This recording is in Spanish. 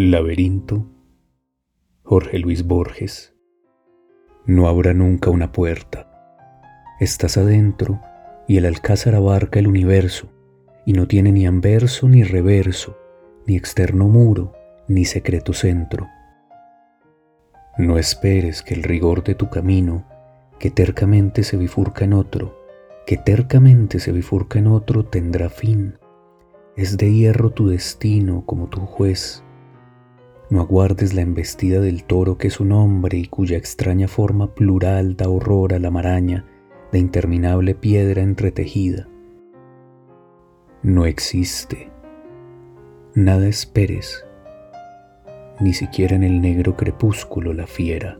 Laberinto, Jorge Luis Borges. No habrá nunca una puerta. Estás adentro y el alcázar abarca el universo y no tiene ni anverso ni reverso, ni externo muro, ni secreto centro. No esperes que el rigor de tu camino, que tercamente se bifurca en otro, que tercamente se bifurca en otro, tendrá fin. Es de hierro tu destino como tu juez no aguardes la embestida del toro que es un hombre y cuya extraña forma plural da horror a la maraña de interminable piedra entretejida. No existe. Nada esperes, ni siquiera en el negro crepúsculo la fiera.